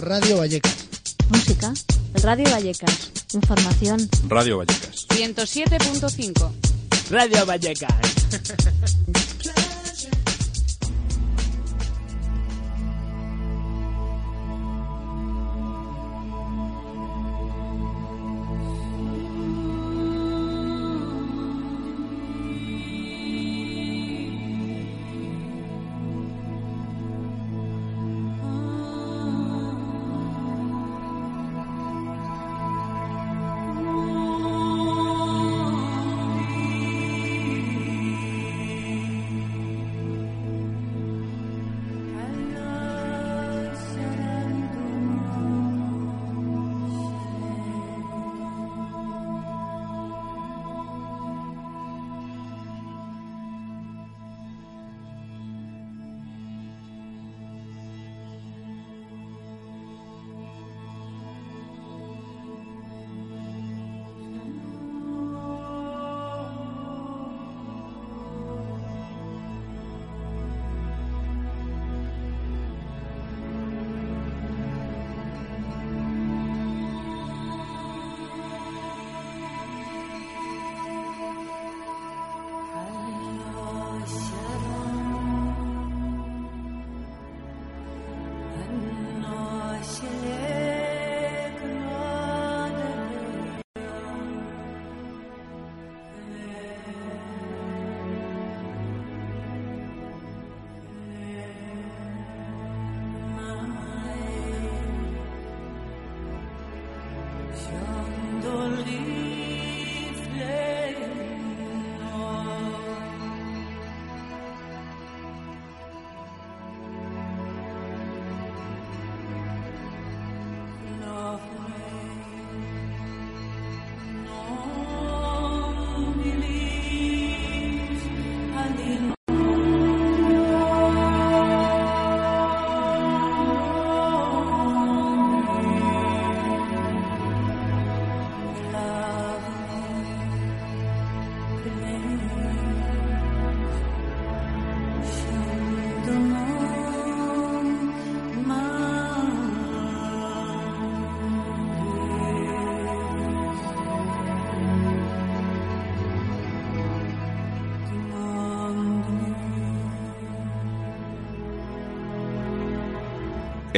Radio Vallecas. Música, Radio Vallecas. Información, Radio Vallecas. 107.5. Radio Vallecas.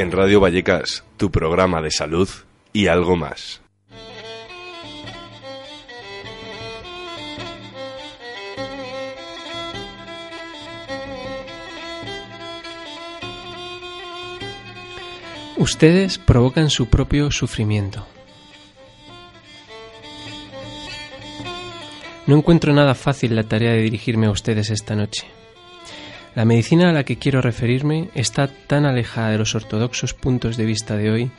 En Radio Vallecas, tu programa de salud y algo más. Ustedes provocan su propio sufrimiento. No encuentro nada fácil la tarea de dirigirme a ustedes esta noche. La medicina a la que quiero referirme está tan alejada de los ortodoxos puntos de vista de hoy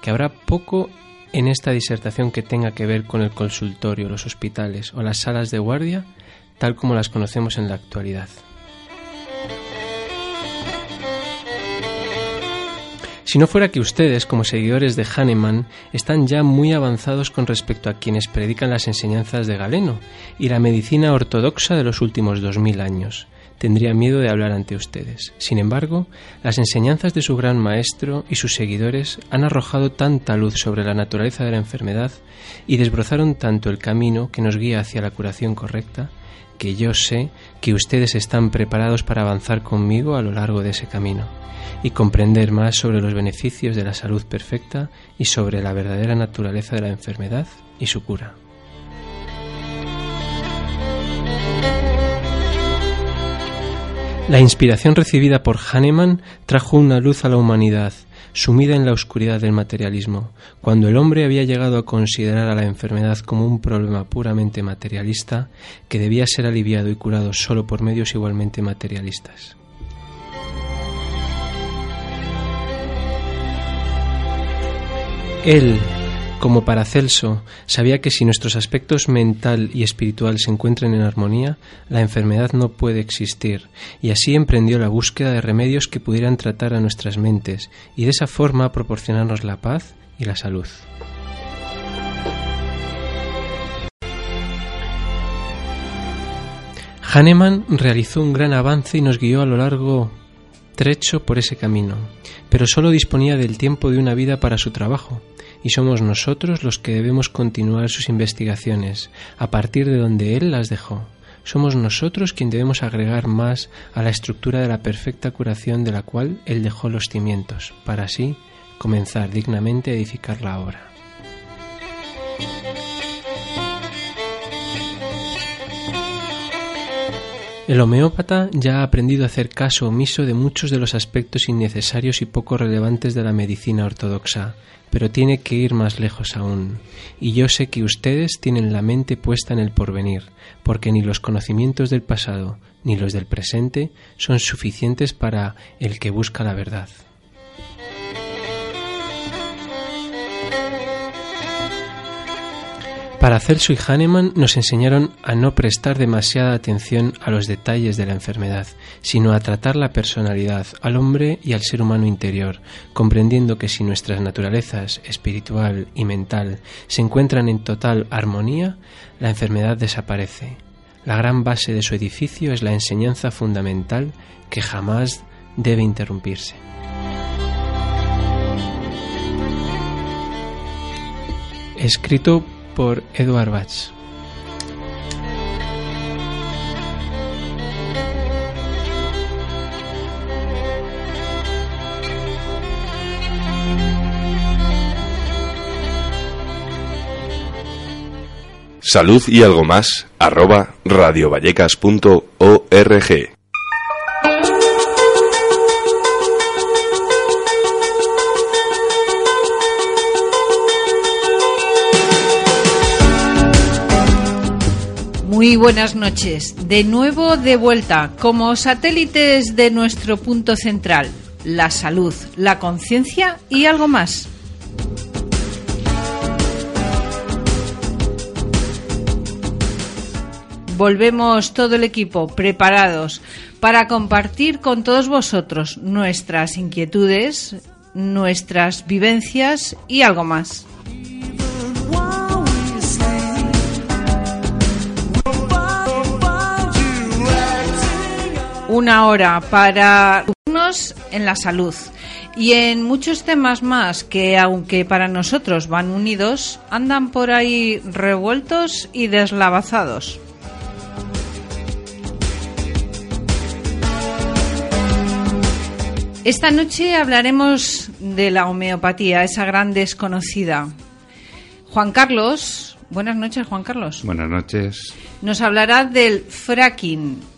que habrá poco en esta disertación que tenga que ver con el consultorio, los hospitales o las salas de guardia tal como las conocemos en la actualidad. Si no fuera que ustedes, como seguidores de Hahnemann, están ya muy avanzados con respecto a quienes predican las enseñanzas de Galeno y la medicina ortodoxa de los últimos dos mil años, tendría miedo de hablar ante ustedes. Sin embargo, las enseñanzas de su gran maestro y sus seguidores han arrojado tanta luz sobre la naturaleza de la enfermedad y desbrozaron tanto el camino que nos guía hacia la curación correcta, que yo sé que ustedes están preparados para avanzar conmigo a lo largo de ese camino y comprender más sobre los beneficios de la salud perfecta y sobre la verdadera naturaleza de la enfermedad y su cura. La inspiración recibida por Hahnemann trajo una luz a la humanidad, sumida en la oscuridad del materialismo, cuando el hombre había llegado a considerar a la enfermedad como un problema puramente materialista que debía ser aliviado y curado solo por medios igualmente materialistas. Él, como Paracelso, sabía que si nuestros aspectos mental y espiritual se encuentran en armonía, la enfermedad no puede existir, y así emprendió la búsqueda de remedios que pudieran tratar a nuestras mentes y de esa forma proporcionarnos la paz y la salud. Hahnemann realizó un gran avance y nos guió a lo largo trecho por ese camino, pero solo disponía del tiempo de una vida para su trabajo, y somos nosotros los que debemos continuar sus investigaciones a partir de donde él las dejó. Somos nosotros quien debemos agregar más a la estructura de la perfecta curación de la cual él dejó los cimientos, para así comenzar dignamente a edificar la obra. El homeópata ya ha aprendido a hacer caso omiso de muchos de los aspectos innecesarios y poco relevantes de la medicina ortodoxa, pero tiene que ir más lejos aún. Y yo sé que ustedes tienen la mente puesta en el porvenir, porque ni los conocimientos del pasado ni los del presente son suficientes para el que busca la verdad. Para Celso y Hahnemann nos enseñaron a no prestar demasiada atención a los detalles de la enfermedad, sino a tratar la personalidad, al hombre y al ser humano interior, comprendiendo que si nuestras naturalezas espiritual y mental se encuentran en total armonía, la enfermedad desaparece. La gran base de su edificio es la enseñanza fundamental que jamás debe interrumpirse. Escrito por. Salud y algo más, arroba radiovallecas.org. Muy buenas noches. De nuevo de vuelta, como satélites de nuestro punto central, la salud, la conciencia y algo más. Volvemos todo el equipo preparados para compartir con todos vosotros nuestras inquietudes, nuestras vivencias y algo más. Una hora para en la salud y en muchos temas más que aunque para nosotros van unidos, andan por ahí revueltos y deslavazados. Esta noche hablaremos de la homeopatía, esa gran desconocida. Juan Carlos, buenas noches Juan Carlos. Buenas noches. Nos hablará del fracking,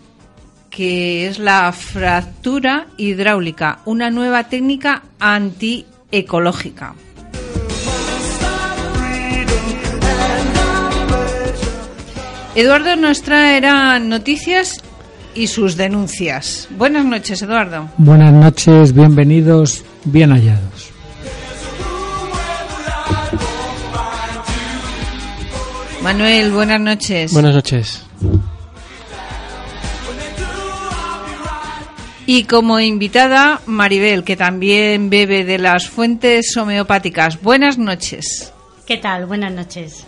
que es la fractura hidráulica, una nueva técnica antiecológica. Eduardo nos traerá noticias y sus denuncias. Buenas noches, Eduardo. Buenas noches, bienvenidos, bien hallados. Manuel, buenas noches. Buenas noches. Y como invitada, Maribel, que también bebe de las fuentes homeopáticas. Buenas noches. ¿Qué tal? Buenas noches.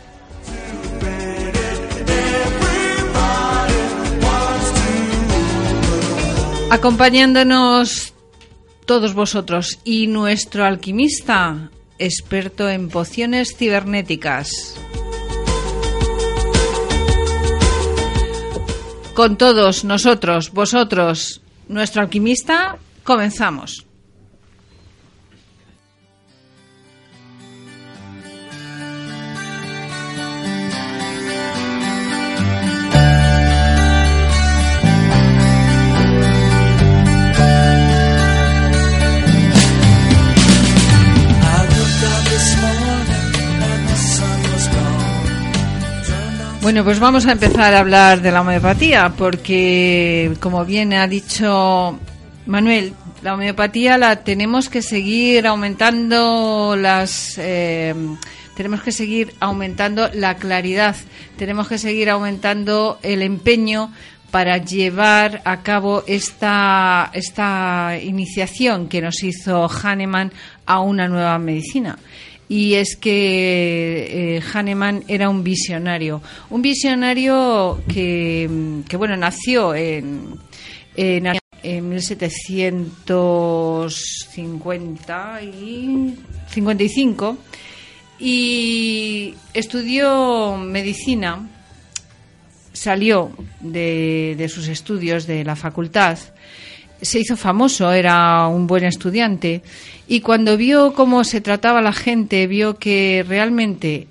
Acompañándonos todos vosotros y nuestro alquimista, experto en pociones cibernéticas. Con todos nosotros, vosotros, nuestro alquimista, comenzamos. Bueno, pues vamos a empezar a hablar de la homeopatía, porque como bien ha dicho Manuel, la homeopatía la tenemos que seguir aumentando las. eh, tenemos que seguir aumentando la claridad, tenemos que seguir aumentando el empeño para llevar a cabo esta, esta iniciación que nos hizo Hahnemann a una nueva medicina y es que eh, Hahnemann era un visionario, un visionario que, que bueno, nació en, en en 1750 y 55 y estudió medicina, salió de sus estudios de la facultad, se hizo famoso, era un buen estudiante y cuando vio cómo se trataba la gente, vio que realmente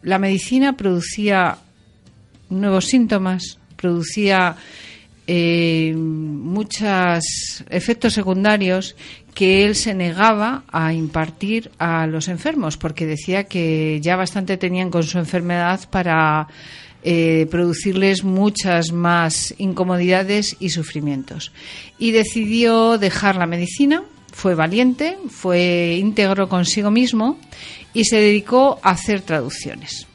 la medicina producía nuevos síntomas, producía eh, muchos efectos secundarios que él se negaba a impartir a los enfermos, porque decía que ya bastante tenían con su enfermedad para eh, producirles muchas más incomodidades y sufrimientos. Y decidió dejar la medicina, fue valiente, fue íntegro consigo mismo y se dedicó a hacer traducciones.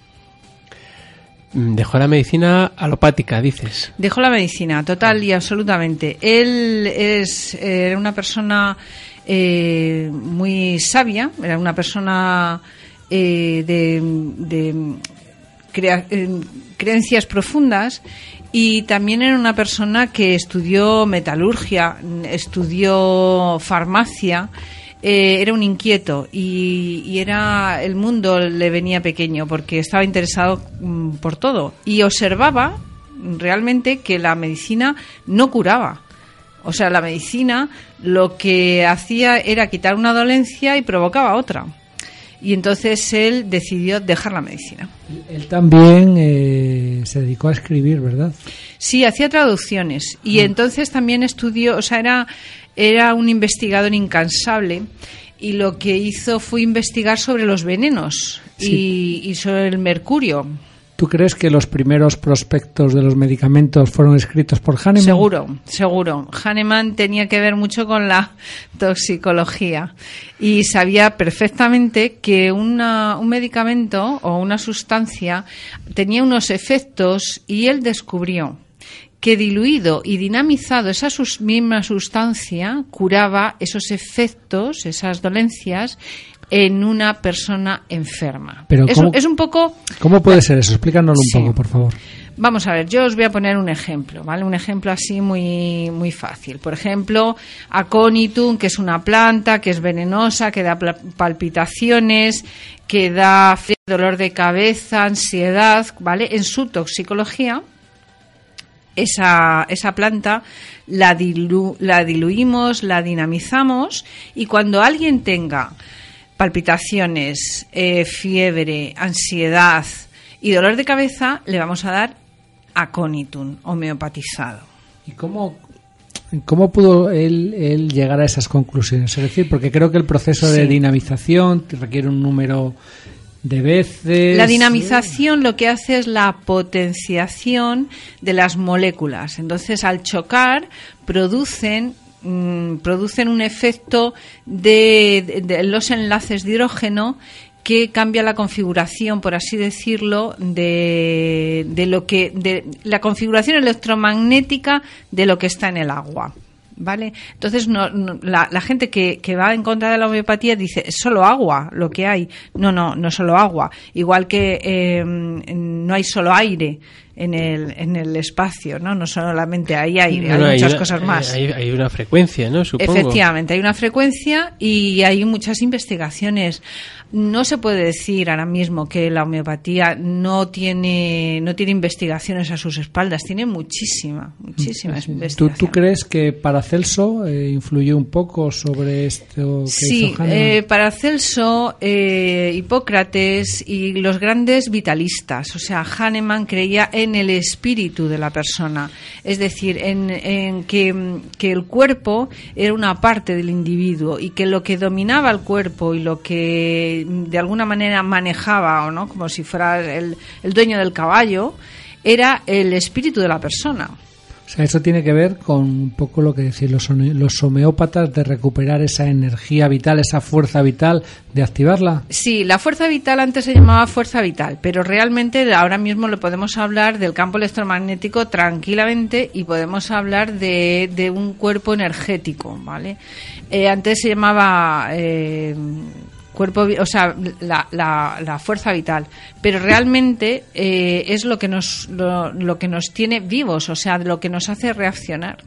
Mm, Dejó la medicina alopática, dices. Dejó la medicina, total y absolutamente. Él es era una persona eh, muy sabia, era una persona eh, de, de crea- eh, creencias profundas y también era una persona que estudió metalurgia, estudió farmacia. eh, era un inquieto y, era el mundo le venía pequeño porque estaba interesado mm, por todo y observaba realmente que la medicina no curaba. O sea, la medicina lo que hacía era quitar una dolencia y provocaba otra. Y entonces él decidió dejar la medicina. Él también eh, se dedicó a escribir, ¿verdad? Sí, hacía traducciones y entonces también estudió, o sea, era, era un investigador incansable y lo que hizo fue investigar sobre los venenos y, y sobre el mercurio. ¿Tú crees que los primeros prospectos de los medicamentos fueron escritos por Hahnemann? Seguro, seguro. Hahnemann tenía que ver mucho con la toxicología y sabía perfectamente que una- un medicamento o una sustancia tenía unos efectos y él descubrió que diluido y dinamizado esa sus- misma sustancia curaba esos efectos, esas dolencias en una persona enferma. Pero es, ¿cómo- un- es un poco ¿Cómo puede ser eso? Explícanoslo un poco, por favor. Vamos a ver, yo os voy a poner un ejemplo, ¿vale? Un ejemplo así muy, muy fácil. Por ejemplo, aconitum, que es una planta que es venenosa, que da palpitaciones, que da dolor de cabeza, ansiedad, ¿vale? En su toxicología, esa, esa planta la, dilu- la diluimos, la dinamizamos y cuando alguien tenga palpitaciones, eh, fiebre, ansiedad y dolor de cabeza, le vamos a dar aconitum homeopatizado. ¿Y cómo, cómo pudo él, él llegar a esas conclusiones? Es decir, porque creo que el proceso de dinamización requiere un número de veces. La dinamización lo que hace es la potenciación de las moléculas. Entonces, al chocar, producen mm, producen un efecto de, los enlaces de hidrógeno que cambia la configuración, por así decirlo, de, lo que de la configuración electromagnética de lo que está en el agua. ¿Vale? Entonces, no, la, gente que, que va en contra de la homeopatía dice, es solo agua lo que hay. No, no, no es solo agua. Igual que eh, no hay solo aire en el, en el espacio, ¿no? No solamente hay aire, Bueno, hay muchas una- cosas más. Hay, hay una frecuencia, ¿no? Supongo. Efectivamente, hay una frecuencia y hay muchas investigaciones. No se puede decir ahora mismo que la homeopatía no tiene no tiene investigaciones a sus espaldas, tiene muchísima, muchísimas ¿Tú, investigaciones. tú crees que Paracelso eh, influyó un poco sobre esto que Sí, hizo eh, Paracelso, eh, Hipócrates y los grandes vitalistas. O sea, Hahnemann creía en el espíritu de la persona. Es decir, en, en que, el cuerpo era una parte del individuo y que lo que dominaba el cuerpo y lo que de alguna manera manejaba, o no, como si fuera el, el dueño del caballo, era el espíritu de la persona. O sea, eso tiene que ver con un poco lo que decían los, los homeópatas de recuperar esa energía vital, esa fuerza vital, de activarla. Sí, la fuerza vital antes se llamaba fuerza vital, pero realmente ahora mismo le podemos hablar del campo electromagnético tranquilamente y podemos hablar de, de un cuerpo energético, ¿vale? Eh, antes se llamaba eh, cuerpo, o sea, la, la- la fuerza vital, pero realmente eh, es lo que nos lo, lo que nos tiene vivos, o sea, lo que nos hace reaccionar.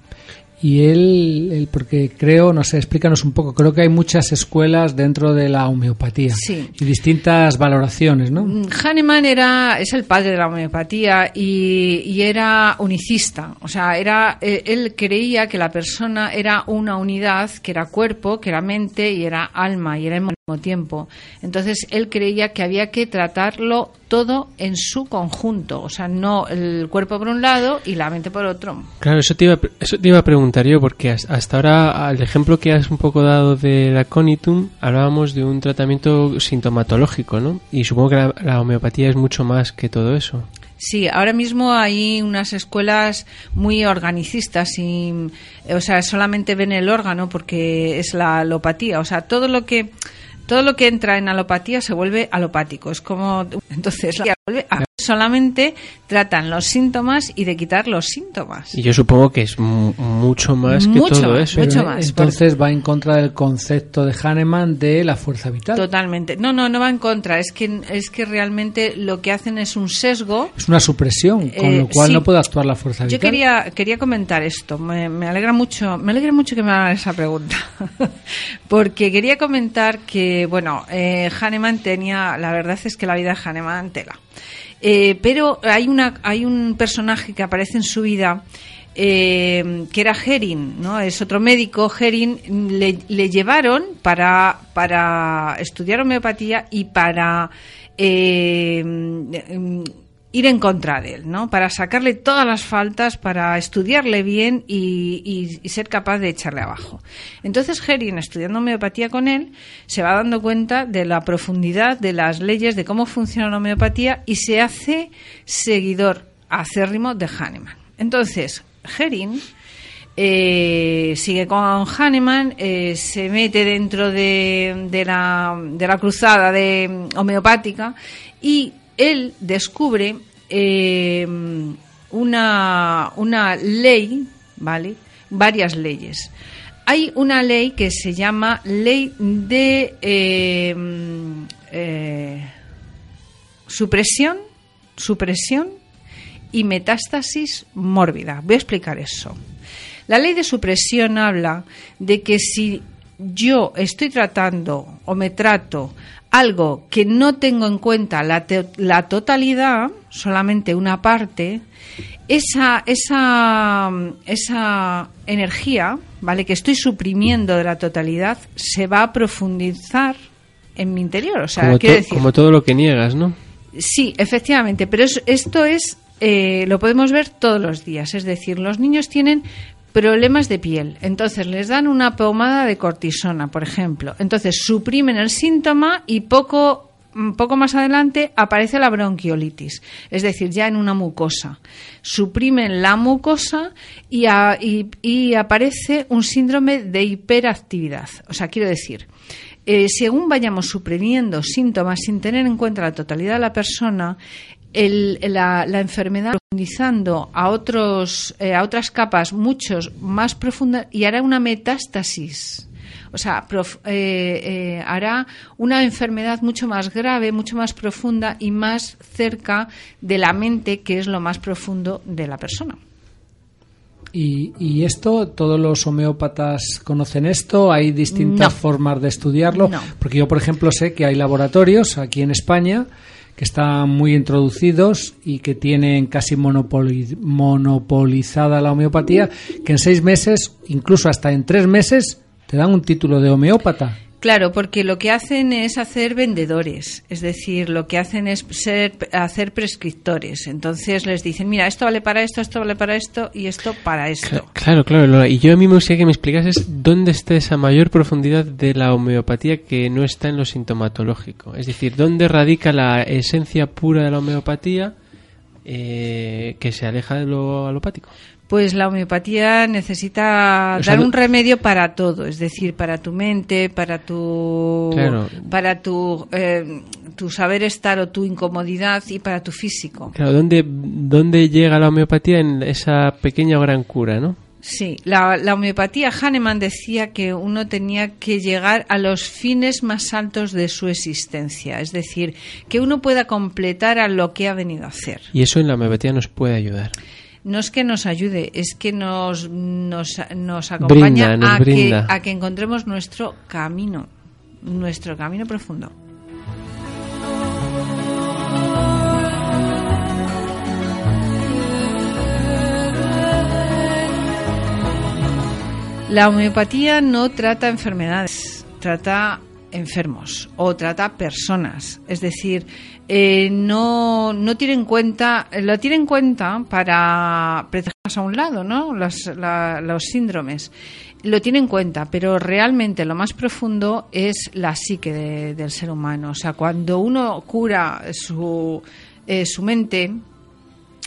Y él, él, porque creo, no sé, explícanos un poco, creo que hay muchas escuelas dentro de la homeopatía Sí. y distintas valoraciones, ¿no? Mm, Hahnemann era, es el padre de la homeopatía y, y era unicista. O sea, era, eh, él creía que la persona era una unidad, que era cuerpo, que era mente y era alma y era tiempo. Entonces, él creía que había que tratarlo todo en su conjunto. O sea, no el cuerpo por un lado y la mente por otro. Claro, eso te iba, eso te iba a preguntar yo, porque has- hasta ahora, al ejemplo que has un poco dado de la conitum, hablábamos de un tratamiento sintomatológico, ¿no? Y supongo que la, la homeopatía es mucho más que todo eso. Sí, ahora mismo hay unas escuelas muy organicistas y, o sea, solamente ven el órgano porque es la alopatía. O sea, todo lo que todo lo que entra en alopatía se vuelve alopático. Es como entonces la vuelve a- solamente tratan los síntomas y de quitar los síntomas. Y yo supongo que es mu- mucho más que Mucho todo eso. mucho Pero, más, Entonces va en contra del concepto de Hahnemann de la fuerza vital. Totalmente. No, no, no va en contra. Es que es que realmente lo que hacen es un sesgo Es una supresión, con Eh, lo cual sí. no puede actuar la fuerza vital. Yo quería, quería comentar esto. Me, me alegra mucho, me alegra mucho que me hagan esa pregunta, porque quería comentar que, bueno, eh, Hahnemann tenía, la verdad es que la vida de Hahnemann tela, Eh, pero hay una, hay un personaje que aparece en su vida. eh, que era Herin, ¿no? Es otro médico. Herin le, le llevaron para, para estudiar homeopatía y para eh, ir en contra de él, ¿no? Para sacarle todas las faltas, para estudiarle bien y, ser capaz de echarle abajo. Entonces Herin, estudiando homeopatía con él, se va dando cuenta de la profundidad de las leyes, de cómo funciona la homeopatía y se hace seguidor acérrimo de Hahnemann. Entonces, Herin eh, sigue con Hahnemann, eh, se mete dentro de, de la, de la cruzada de mm, homeopática y él descubre eh, una, una ley, ¿vale? Varias leyes. Hay una ley que se llama ley de eh, eh, supresión, supresión y metástasis mórbida. Voy a explicar eso. La ley de supresión habla de que si yo estoy tratando o me trato algo que no tengo en cuenta la, te- la totalidad, solamente una parte, esa, esa, esa energía, ¿vale? Que estoy suprimiendo de la totalidad, se va a profundizar en mi interior. O sea, como, quiero to- decir, como todo lo que niegas, ¿no? Sí, efectivamente, pero es- esto es, eh, lo podemos ver todos los días. Es decir, los niños tienen problemas de piel, entonces les dan una pomada de cortisona, por ejemplo. Entonces suprimen el síntoma y poco, mm, poco más adelante aparece la bronquiolitis, es decir, ya en una mucosa. Suprimen la mucosa y, y aparece un síndrome de hiperactividad. O sea, quiero decir, eh, según vayamos suprimiendo síntomas sin tener en cuenta la totalidad de la persona, el- la, la enfermedad profundizando a otros eh, a otras capas muchos más profundas y hará una metástasis. O sea, prof- eh, eh, hará una enfermedad mucho más grave, mucho más profunda y más cerca de la mente, que es lo más profundo de la persona. Y, y esto, todos los homeópatas conocen esto, hay distintas No. formas de estudiarlo, No. porque yo, por ejemplo, sé que hay laboratorios aquí en España que están muy introducidos y que tienen casi monopoli- monopolizada la homeopatía, que en seis meses, incluso hasta en tres meses, te dan un título de homeópata. Claro, porque lo que hacen es hacer vendedores, es decir, lo que hacen es ser, hacer prescriptores. Entonces les dicen, mira, esto vale para esto, esto vale para esto y esto para esto. Cla- Claro, claro, Lola. Y yo a mí me gustaría que me explicases dónde está esa mayor profundidad de la homeopatía que no está en lo sintomatológico. Es decir, dónde radica la esencia pura de la homeopatía eh, que se aleja de lo alopático. Pues la homeopatía necesita O sea, dar un remedio para todo, es decir, para tu mente, para tu Claro. para tu eh, tu saber estar o tu incomodidad y para tu físico. Claro, ¿dónde, dónde llega la homeopatía en esa pequeña o gran cura, no? Sí, la, la homeopatía, Hahnemann decía que uno tenía que llegar a los fines más altos de su existencia, es decir, que uno pueda completar a lo que ha venido a hacer. Y eso en la homeopatía nos puede ayudar. No es que nos ayude, es que nos, nos, nos acompaña a, que, a que encontremos nuestro camino, nuestro camino profundo. La homeopatía no trata enfermedades, trata enfermos o trata personas. Es decir, eh, no, no tiene en cuenta, lo tiene en cuenta para precisamente a un lado, ¿no? Los, los síndromes. Lo tiene en cuenta, pero realmente lo más profundo es la psique del ser humano. O sea, cuando uno cura su, eh, su mente,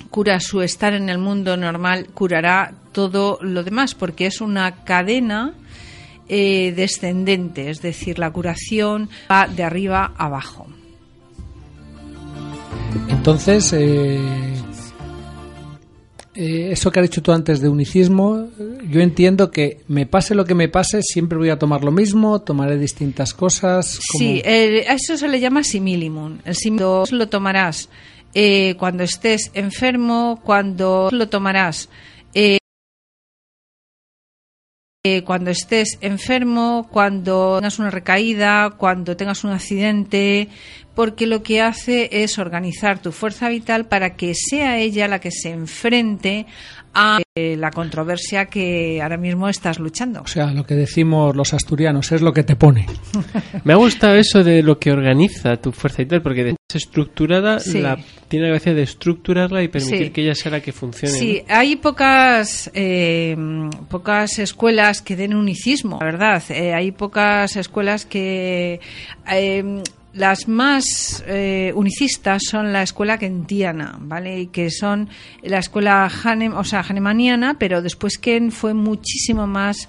cura su estar en el mundo normal, curará todo lo demás, porque es una cadena eh, descendente, es decir, la curación va de arriba a abajo. Entonces, eh, eh, eso que has dicho tú antes de unicismo, yo entiendo que me pase lo que me pase, siempre voy a tomar lo mismo, tomaré distintas cosas. Sí, a eso se le llama similimum. El similum lo tomarás eh, cuando estés enfermo, cuando lo tomarás. Eh, cuando estés enfermo, cuando tengas una recaída, cuando tengas un accidente, porque lo que hace es organizar tu fuerza vital para que sea ella la que se enfrente a eh, la controversia que ahora mismo estás luchando. O sea, lo que decimos los asturianos es lo que te pone. Me ha gustado eso de lo que organiza tu fuerza vital, porque de estructurada la, tiene la gracia de estructurarla y permitir que ella sea la que funcione. Sí, hay pocas eh, pocas escuelas que den unicismo, la verdad. Eh, hay pocas escuelas que las más eh, unicistas son la escuela kentiana, ¿vale? Que son la escuela Hanem, o sea, hahnemanniana, pero después Ken fue muchísimo más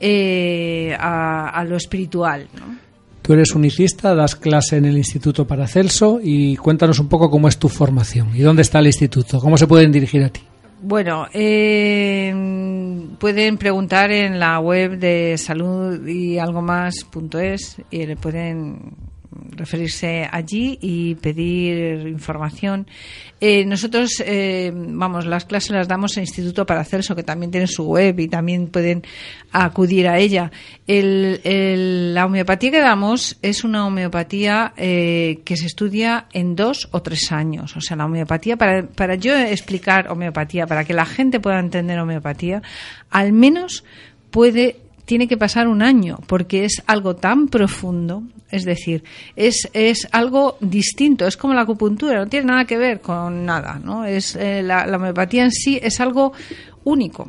eh, a, lo espiritual, Tú eres unicista, das clase en el Instituto Paracelso y cuéntanos un poco cómo es tu formación y dónde está el instituto, cómo se pueden dirigir a ti. Bueno, eh, pueden preguntar en la web de salud y algo más.es y le pueden referirse allí y pedir información. Eh, nosotros, eh, vamos, las clases las damos en Instituto para Paracelso, que también tiene su web y también pueden acudir a ella. la homeopatía que damos es una homeopatía eh, que se estudia en dos o tres años. O sea, la homeopatía, para, para yo explicar homeopatía, para que la gente pueda entender homeopatía, al menos puede tiene que pasar un año porque es algo tan profundo, es decir, es, es algo distinto, es como la acupuntura, no tiene nada que ver con nada, ¿no? Es, eh, la, la homeopatía en sí es algo único.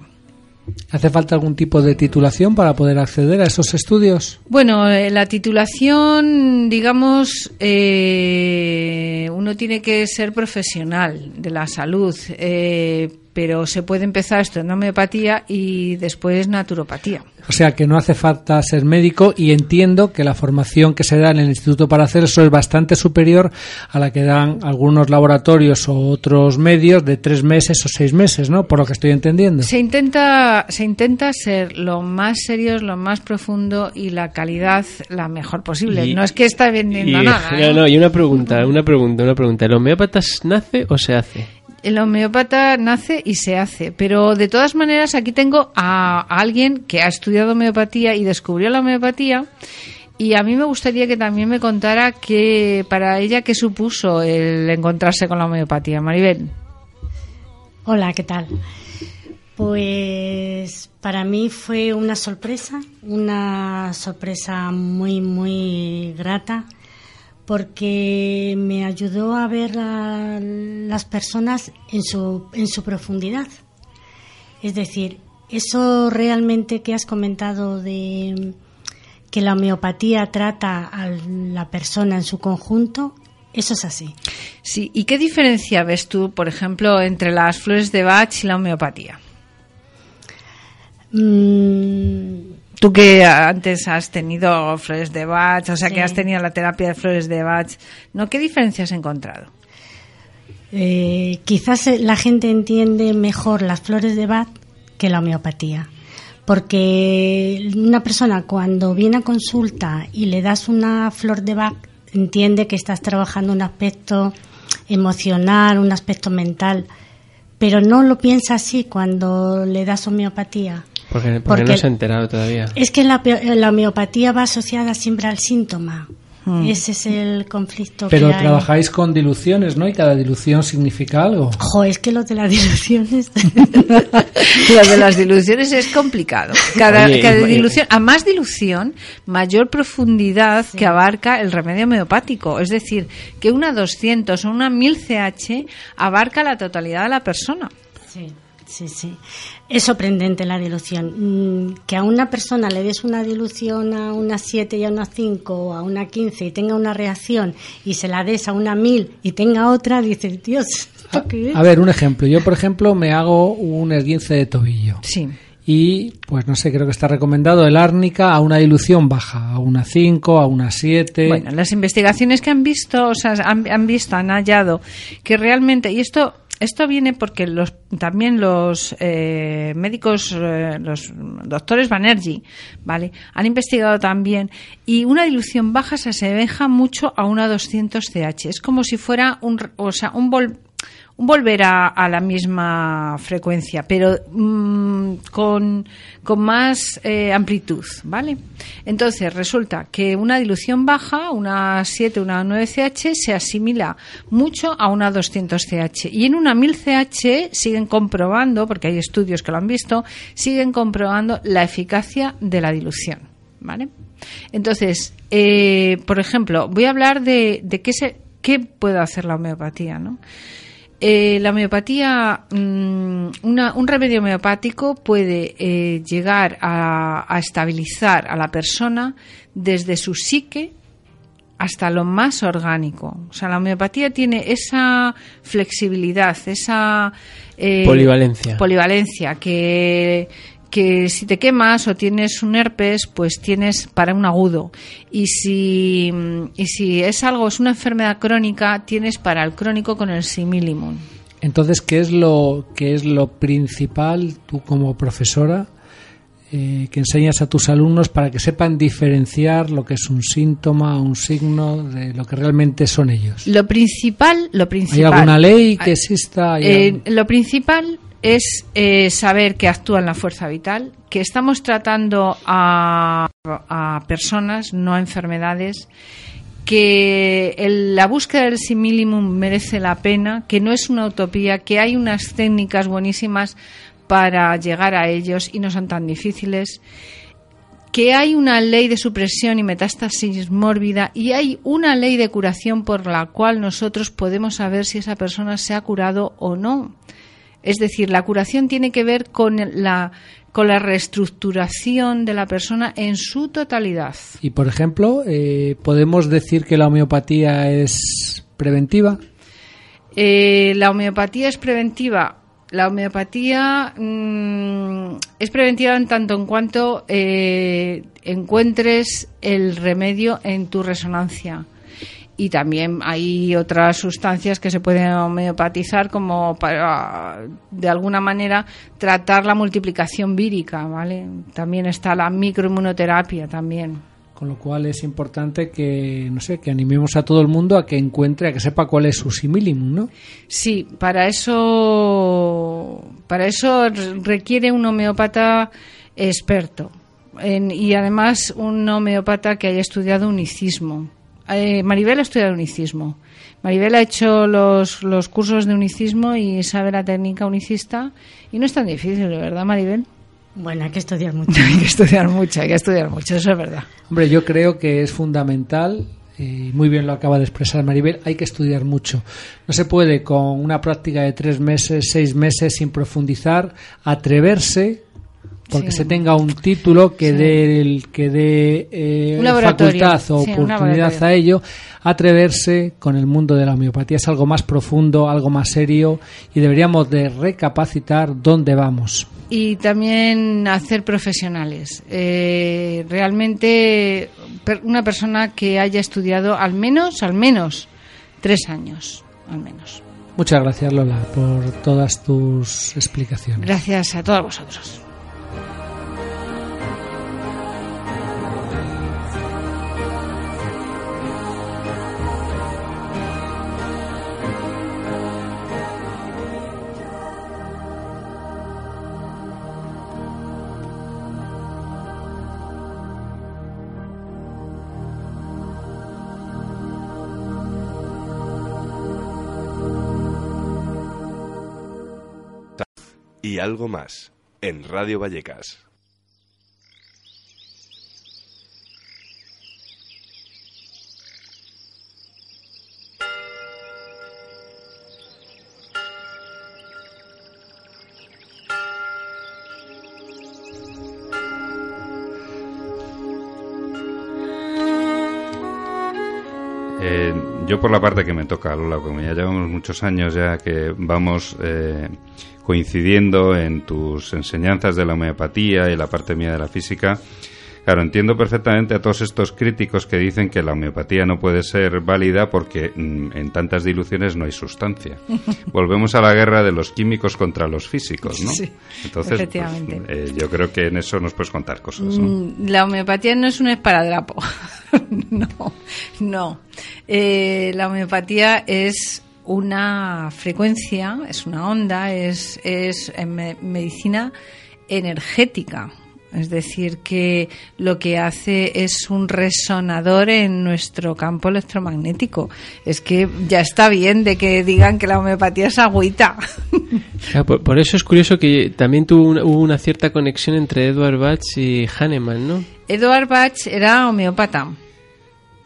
¿Hace falta algún tipo de titulación para poder acceder a esos estudios? Bueno, eh, la titulación, digamos, eh, uno tiene que ser profesional de la salud, eh, pero se puede empezar estudiando homeopatía y después naturopatía. O sea que no hace falta ser médico y entiendo que la formación que se da en el Instituto para hacer eso es bastante superior a la que dan algunos laboratorios o otros medios de tres meses o seis meses, ¿no? Por lo que estoy entendiendo. Se intenta, se intenta ser lo más serio, lo más profundo y la calidad la mejor posible. no es que está vendiendo nada. ¿eh? No, y una pregunta, una pregunta, una pregunta. ¿El homeópata nace o se hace? El homeópata nace y se hace, pero de todas maneras aquí tengo a, alguien que ha estudiado homeopatía y descubrió la homeopatía y a mí me gustaría que también me contara que para ella qué supuso el encontrarse con la homeopatía. Maribel. Hola, ¿qué tal? Pues para mí fue una sorpresa, una sorpresa muy, muy grata porque me ayudó a ver a las personas en su, en su profundidad. Es decir, eso realmente que has comentado de que la homeopatía trata a la persona en su conjunto, eso es así. Sí, ¿y qué diferencia ves tú, por ejemplo, entre las flores de Bach y la homeopatía? Mm, Tú que antes has tenido flores de Bach, o sea que has tenido la terapia de flores de Bach, ¿no? ¿Qué diferencia has encontrado? Eh, quizás la gente entiende mejor las flores de Bach que la homeopatía. Porque una persona cuando viene a consulta y le das una flor de Bach, entiende que estás trabajando un aspecto emocional, un aspecto mental pero no lo piensa así cuando le das homeopatía. Porque, porque Porque- no se ha enterado todavía. Es que la, la homeopatía va asociada siempre al síntoma. Mm. Ese es el conflicto Pero que hay. trabajáis con diluciones, ¿no? Y cada dilución significa algo. Jo, es que lo de las diluciones. Lo de las diluciones es complicado. Cada, Oye, cada y- dilución, a más dilución, mayor profundidad que abarca el remedio homeopático. Es decir, que una 200 o una 1000 CH abarca la totalidad de la persona. Sí, sí, sí. Es sorprendente la dilución. Mm, Que a una persona le des una dilución a una 7 y a una 5 o a una 15 y tenga una reacción y se la des a una 1000 y tenga otra, dices, Dios, ¿esto qué es? A ver, un ejemplo. Yo, por ejemplo, me hago un esguince de tobillo. Sí. Y, pues no sé, creo que está recomendado el árnica a una dilución baja, a una 5, a una 7. Bueno, las investigaciones que han visto, o sea, han, visto, han hallado que realmente, y esto esto viene porque los también los eh, médicos, eh, los doctores Banerjee, ¿vale? Han investigado también y una dilución baja se asemeja mucho a una 200 CH. Es como si fuera un, o sea, un vol- volver a, la misma frecuencia, pero mm, con, con más eh, amplitud, ¿vale? Entonces resulta que una dilución baja, una 7, una 9 CH, se asimila mucho a una 200 CH. Y en una 1000 CH siguen comprobando, porque hay estudios que lo han visto, siguen comprobando la eficacia de la dilución, ¿vale? Entonces, eh, por ejemplo, voy a hablar de, de qué, se, qué puede hacer la homeopatía, ¿no? Eh, la homeopatía, mm, una- un remedio homeopático puede eh, llegar a, a estabilizar a la persona desde su psique hasta lo más orgánico. O sea, la homeopatía tiene esa flexibilidad, esa eh, Polivalencia. polivalencia que que si te quemas o tienes un herpes, pues tienes para un agudo. Y si, y si es algo, es una enfermedad crónica, tienes para el crónico con el similimum. Entonces, ¿qué es lo, qué es lo principal, tú como profesora, eh, que enseñas a tus alumnos para que sepan diferenciar lo que es un síntoma, un signo, de lo que realmente son ellos? Lo principal, lo ¿Hay principal. alguna ley que exista? ¿Hay Eh, lo principal es eh, saber que actúa en la fuerza vital, que estamos tratando a, personas, no a enfermedades, que la búsqueda del similimum merece la pena, que no es una utopía, que hay unas técnicas buenísimas para llegar a ellos y no son tan difíciles que hay una ley de supresión y metástasis mórbida y hay una ley de curación por la cual nosotros podemos saber si esa persona se ha curado o no. Es decir, la curación tiene que ver con la, con la reestructuración de la persona en su totalidad. Y, por ejemplo, eh, ¿podemos decir que la homeopatía es preventiva? Eh, la homeopatía es preventiva. La homeopatía mm, es preventiva en tanto en cuanto eh, encuentres el remedio en tu resonancia. Y también hay otras sustancias que se pueden homeopatizar como para, de alguna manera, tratar la multiplicación vírica, ¿vale? También está la microinmunoterapia también. Con lo cual es importante que, no sé, que animemos a todo el mundo a que encuentre, a que sepa cuál es su similum, ¿no? Sí, para eso, para eso requiere un homeópata experto En- y además un homeópata que haya estudiado unicismo. Eh, Maribel ha estudiado unicismo. Maribel ha hecho los, los cursos de unicismo y sabe la técnica unicista y no es tan difícil, ¿verdad, Maribel? Bueno, hay que estudiar mucho. Hay que estudiar mucho, hay que estudiar mucho, eso es verdad. Hombre, yo creo que es fundamental, y muy bien lo acaba de expresar Maribel, hay que estudiar mucho. No se puede con una práctica de tres meses, seis meses sin profundizar, atreverse, porque Sí. se tenga un título que Sí. dé el- que dé eh, facultad o Sí, oportunidad a ello, atreverse con el mundo de la homeopatía es algo más profundo, algo más serio y deberíamos de recapacitar dónde vamos. y también hacer profesionales. Eh, realmente una persona que haya estudiado al menos, al menos tres años, al menos. Muchas gracias Lola por todas tus explicaciones. Gracias a todos vosotros. Y algo más en Radio Vallecas. Yo por la parte que me toca, Lola, como ya llevamos muchos años ya que vamos eh, coincidiendo en tus enseñanzas de la homeopatía y la parte mía de la física, claro, entiendo perfectamente a todos estos críticos que dicen que la homeopatía no puede ser válida porque mm, en tantas diluciones no hay sustancia. Volvemos a la guerra de los químicos contra los físicos, ¿no? Sí, Entonces, pues, efectivamente. eh, yo creo que en eso nos puedes contar cosas, ¿no? Mm, La homeopatía no es un esparadrapo. no, no. Eh, la homeopatía es una frecuencia, es una onda, es, es en me- medicina energética. Es decir, que lo que hace es un resonador en nuestro campo electromagnético. Es que ya está bien de que digan que la homeopatía es agüita. Claro, por, por eso es curioso que también tuvo una, hubo una cierta conexión entre Edward Bach y Hahnemann, ¿no? Edward Bach era homeópata.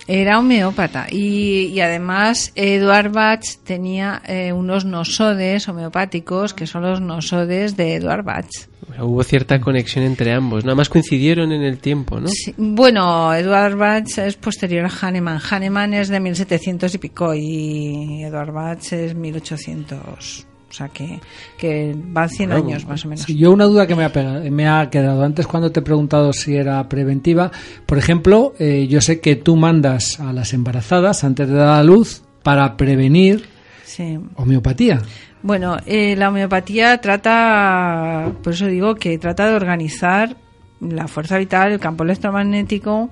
Era homeópata. Y, y además, Edward Bach tenía eh, unos nosodes homeopáticos, que son los nosodes de Edward Bach. Hubo cierta conexión entre ambos. Nada más coincidieron en el tiempo, ¿no? Sí, bueno, Edward Bach es posterior a Hahnemann. Hahnemann es de 1700 y pico y Edward Bach es 1800. O sea que, que van 100 Claro, años más o menos. Sí, yo una duda que me ha, pega- me ha quedado antes cuando te he preguntado si era preventiva. Por ejemplo, eh, yo sé que tú mandas a las embarazadas antes de dar a luz para prevenir Sí. homeopatía. Bueno, eh, la homeopatía trata, por eso digo que trata de organizar la fuerza vital, el campo electromagnético,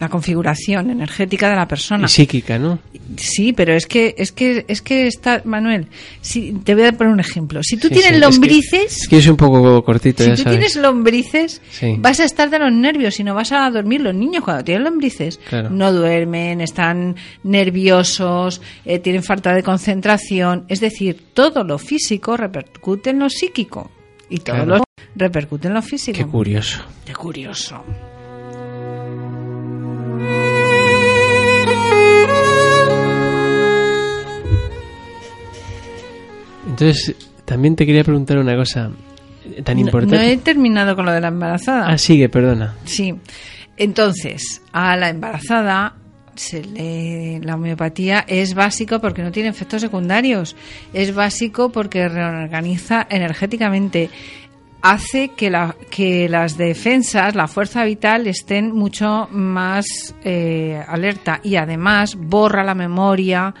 la configuración energética de la persona. Y psíquica, ¿no? Sí, pero es que es que es que está Manuel. Si te voy a poner un ejemplo. Si tú Sí, tienes sí, es que- lombrices, Es que soy un poco cortito, si ya tú sabes. tienes lombrices, Sí. vas a estar de los nervios y no vas a dormir. Los niños cuando tienen lombrices Claro. no duermen, están nerviosos, eh, tienen falta de concentración. Es decir, todo lo físico repercute en lo psíquico y todo Claro. lo repercute en lo físico. Qué curioso. Qué curioso. Entonces, también te quería preguntar una cosa tan No- importante. no he terminado con lo de la embarazada. Ah, sigue, perdona. Sí. Entonces, a la embarazada se le, la homeopatía es básico porque no tiene efectos secundarios. Es básico porque reorganiza energéticamente. Hace que, la, que las defensas, la fuerza vital, estén mucho más eh, alerta y además borra la memoria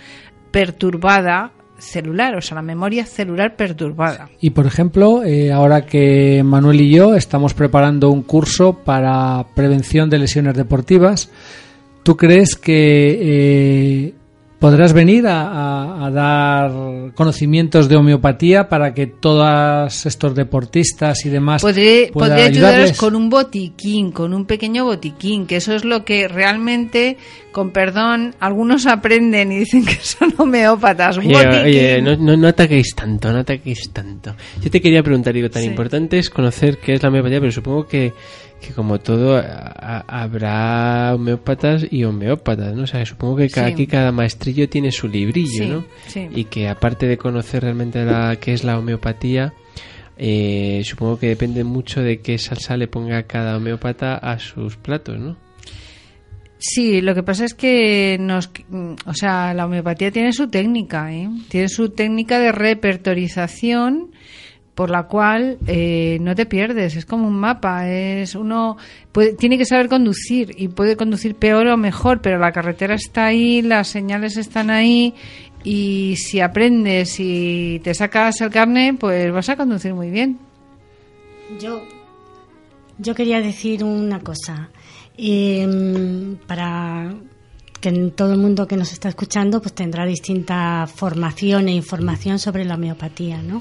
perturbada celular, o sea, la memoria celular perturbada. Y por ejemplo, eh, ahora que Manuel y yo estamos preparando un curso para prevención de lesiones deportivas, ¿tú crees que eh, podrás venir a, a- a dar conocimientos de homeopatía para que todos estos deportistas y demás Podré, pueda podré ayudaros ayudarles? con un botiquín, con un pequeño botiquín, que eso es lo que realmente, con perdón, algunos aprenden y dicen que son homeópatas. Un Oye, botiquín. oye, no, no, no ataquéis tanto, no ataquéis tanto. Yo te quería preguntar, digo, tan Sí. importante es conocer qué es la homeopatía, pero supongo que, que como todo a- habrá homeópatas y homeópatas, ¿no? O sea, supongo que ca- Sí. aquí cada maestrillo tiene su librillo, Sí, ¿no? sí. Y que aparte de conocer realmente la, qué es la homeopatía, eh, supongo que depende mucho de qué salsa le ponga cada homeópata a sus platos, ¿no? Sí, lo que pasa es que nos, o sea, la homeopatía tiene su técnica, ¿eh? Tiene su técnica de repertorización por la cual eh, no te pierdes, es como un mapa, es uno puede, tiene que saber conducir y puede conducir peor o mejor, pero la carretera está ahí, las señales están ahí y si aprendes y te sacas el carne, pues vas a conducir muy bien. Yo, yo quería decir una cosa. Eh, para que todo el mundo que nos está escuchando pues tendrá distinta formación e información sobre la homeopatía, ¿no?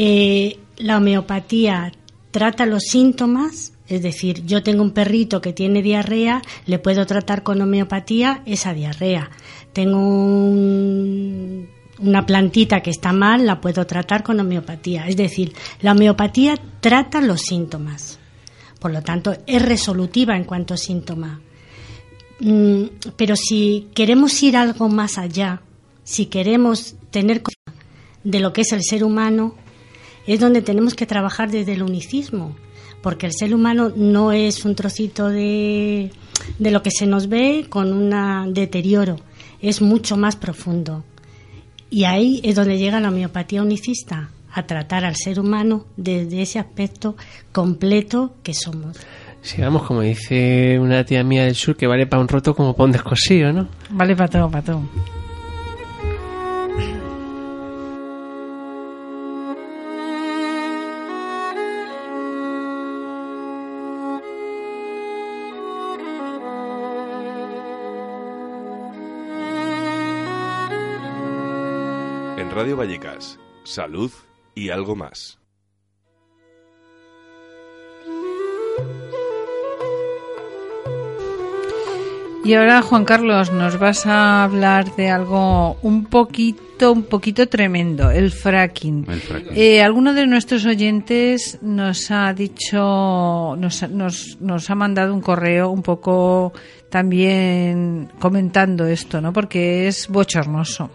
Eh, la homeopatía trata los síntomas, es decir, yo tengo un perrito que tiene diarrea, le puedo tratar con homeopatía esa diarrea. Tengo un una plantita que está mal la puedo tratar con homeopatía. Es decir, la homeopatía trata los síntomas. Por lo tanto, es resolutiva en cuanto a síntoma. Mm, pero si queremos ir algo más allá, si queremos tener de lo que es el ser humano, es donde tenemos que trabajar desde el unicismo, porque el ser humano no es un trocito de, de lo que se nos ve con un deterioro, es mucho más profundo. Y ahí es donde llega la homeopatía unicista, a tratar al ser humano desde ese aspecto completo que somos. Sí, vamos, como dice una tía mía del sur, que vale para un roto como para un descosido, ¿no? Vale para todo, para todo. Radio Vallecas, salud y algo más. Y ahora, Juan Carlos, nos vas a hablar de algo un poquito, un poquito tremendo, el fracking. El fracking. Eh, alguno de nuestros oyentes nos ha dicho, nos, nos, nos ha mandado un correo un poco también comentando esto, ¿no? Porque es bochornoso.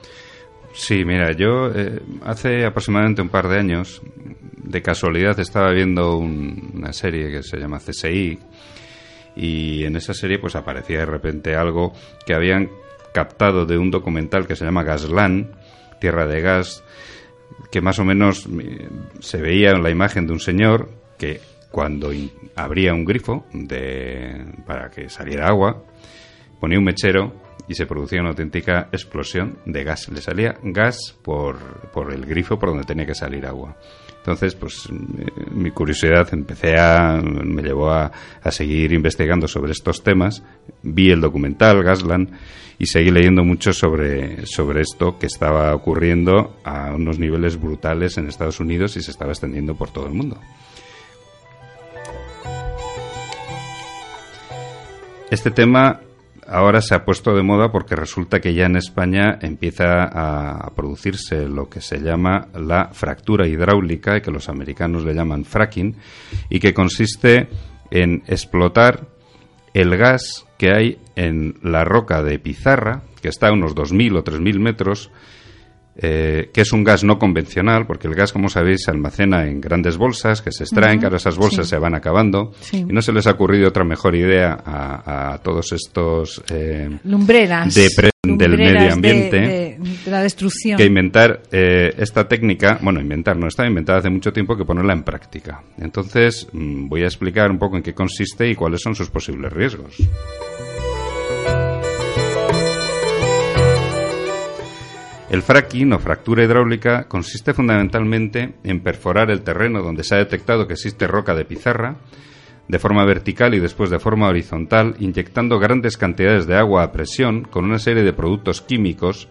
Sí, mira, yo eh, hace aproximadamente un par de años, de casualidad, estaba viendo un- una serie que se llama CSI y en esa serie pues aparecía de repente algo que habían captado de un documental que se llama Gasland, Tierra de Gas, que más o menos eh, se veía en la imagen de un señor que cuando abría un grifo de, para que saliera agua, ponía un mechero y se producía una auténtica explosión de gas. Le salía gas por, por el grifo por donde tenía que salir agua. Entonces, pues eh, mi curiosidad empecé a, me llevó a, a seguir investigando sobre estos temas. Vi el documental Gasland y seguí leyendo mucho sobre, sobre esto que estaba ocurriendo a unos niveles brutales en Estados Unidos y se estaba extendiendo por todo el mundo. Este tema ahora se ha puesto de moda porque resulta que ya en España empieza a, producirse lo que se llama la fractura hidráulica que los americanos le llaman fracking y que consiste en explotar el gas que hay en la roca de pizarra, que está a unos 2.000 o 3.000 metros, eh, que es un gas no convencional, porque el gas, como sabéis, se almacena en grandes bolsas que se extraen, Ujú, que ahora esas bolsas sí. se van acabando, Sí. y no se les ha ocurrido otra mejor idea a, a todos estos eh, Lumbreras. Del medio ambiente De, de la destrucción. que inventar eh, esta técnica, bueno, inventar, no estaba inventada hace mucho tiempo que ponerla en práctica. Entonces, mm, voy a explicar un poco en qué consiste y cuáles son sus posibles riesgos. El fracking o fractura hidráulica consiste fundamentalmente en perforar el terreno donde se ha detectado que existe roca de pizarra de forma vertical y después de forma horizontal, inyectando grandes cantidades de agua a presión con una serie de productos químicos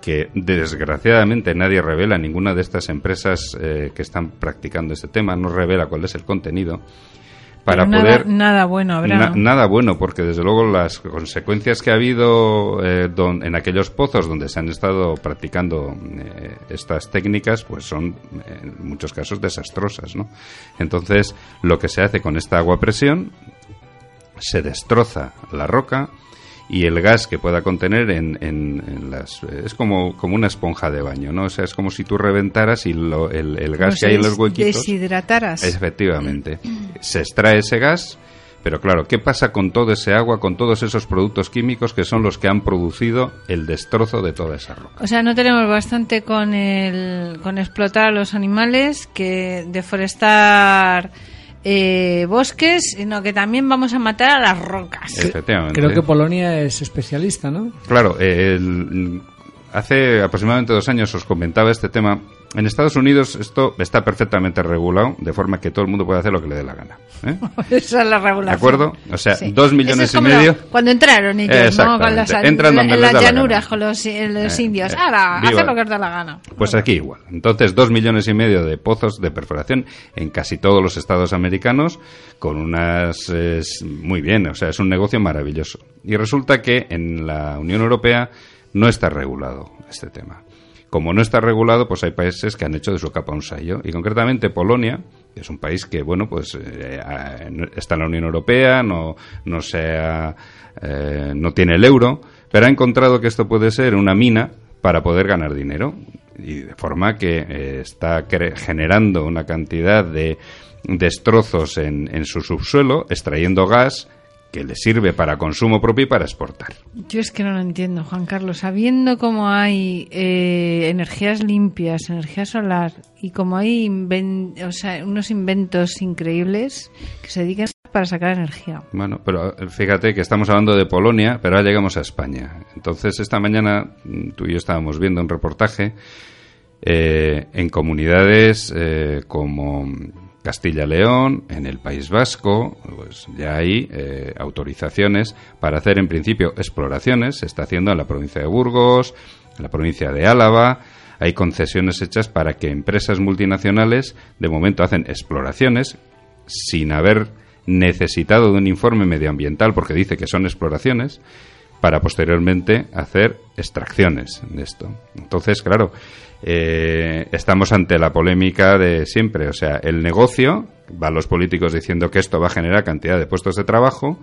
que desgraciadamente nadie revela, ninguna de estas empresas eh, que están practicando este tema no revela cuál es el contenido, para Pero poder nada bueno habrá. Na- nada bueno, porque desde luego las consecuencias que ha habido eh, don- en aquellos pozos donde se han estado practicando eh, estas técnicas, pues son en muchos casos desastrosas, ¿no? Entonces, lo que se hace con esta agua a presión, se destroza la roca y el gas que pueda contener en, en- en las es como, como una esponja de baño, ¿no? O sea, es como si tú reventaras y lo- el, el Como gas si que hay en los huequitos Deshidrataras. Efectivamente. Se extrae ese gas, pero claro, ¿qué pasa con todo ese agua, con todos esos productos químicos que son los que han producido el destrozo de toda esa roca? O sea, no tenemos bastante con el, con explotar a los animales que deforestar eh, bosques, sino que también vamos a matar a las rocas. Efectivamente. Creo que Polonia es especialista, ¿no? Claro, eh, el- hace aproximadamente dos años os comentaba este tema. En Estados Unidos esto está perfectamente regulado, de forma que todo el mundo puede hacer lo que le dé la gana. ¿eh? Esa es la regulación. ¿De acuerdo? O sea, Sí. dos millones es y medio. Cuando entraron ellos, ¿no? Con las, Exactamente. Entran donde en les las la llanuras con los, eh, los Eh, indios. eh, viva. Haced lo que os da la gana. Pues aquí igual. Entonces, dos millones y medio de pozos de perforación en casi todos los estados americanos, con unas... es muy bien, o sea, es un negocio maravilloso. Y resulta que en la Unión Europea no está regulado este tema. Como no está regulado, pues hay países que han hecho de su capa un sallo. Y concretamente Polonia, que es un país que, bueno, pues eh, está en la Unión Europea, no, no, sea, eh, no tiene el euro, pero ha encontrado que esto puede ser una mina para poder ganar dinero. Y de forma que eh, está generando una cantidad de destrozos en, en su subsuelo, extrayendo gas que le sirve para consumo propio y para exportar. Yo es que no lo entiendo, Juan Carlos. Sabiendo cómo hay eh, energías limpias, energía solar y como hay o sea, unos inventos increíbles que se dedican para sacar energía. Bueno, pero eh, fíjate que estamos hablando de Polonia, pero ahora llegamos a España. Entonces, esta mañana mm, tú y yo estábamos viendo un reportaje eh, en comunidades como Castilla-León, en el País Vasco, pues ya hay eh, autorizaciones para hacer en principio exploraciones. Se está haciendo en la provincia de Burgos, en la provincia de Álava. Hay concesiones hechas para que empresas multinacionales de momento hacen exploraciones sin haber necesitado de un informe medioambiental porque dice que son exploraciones para posteriormente hacer extracciones de esto. Entonces, claro, eh, estamos ante la polémica de siempre. O sea, el negocio, van los políticos diciendo que esto va a generar cantidad de puestos de trabajo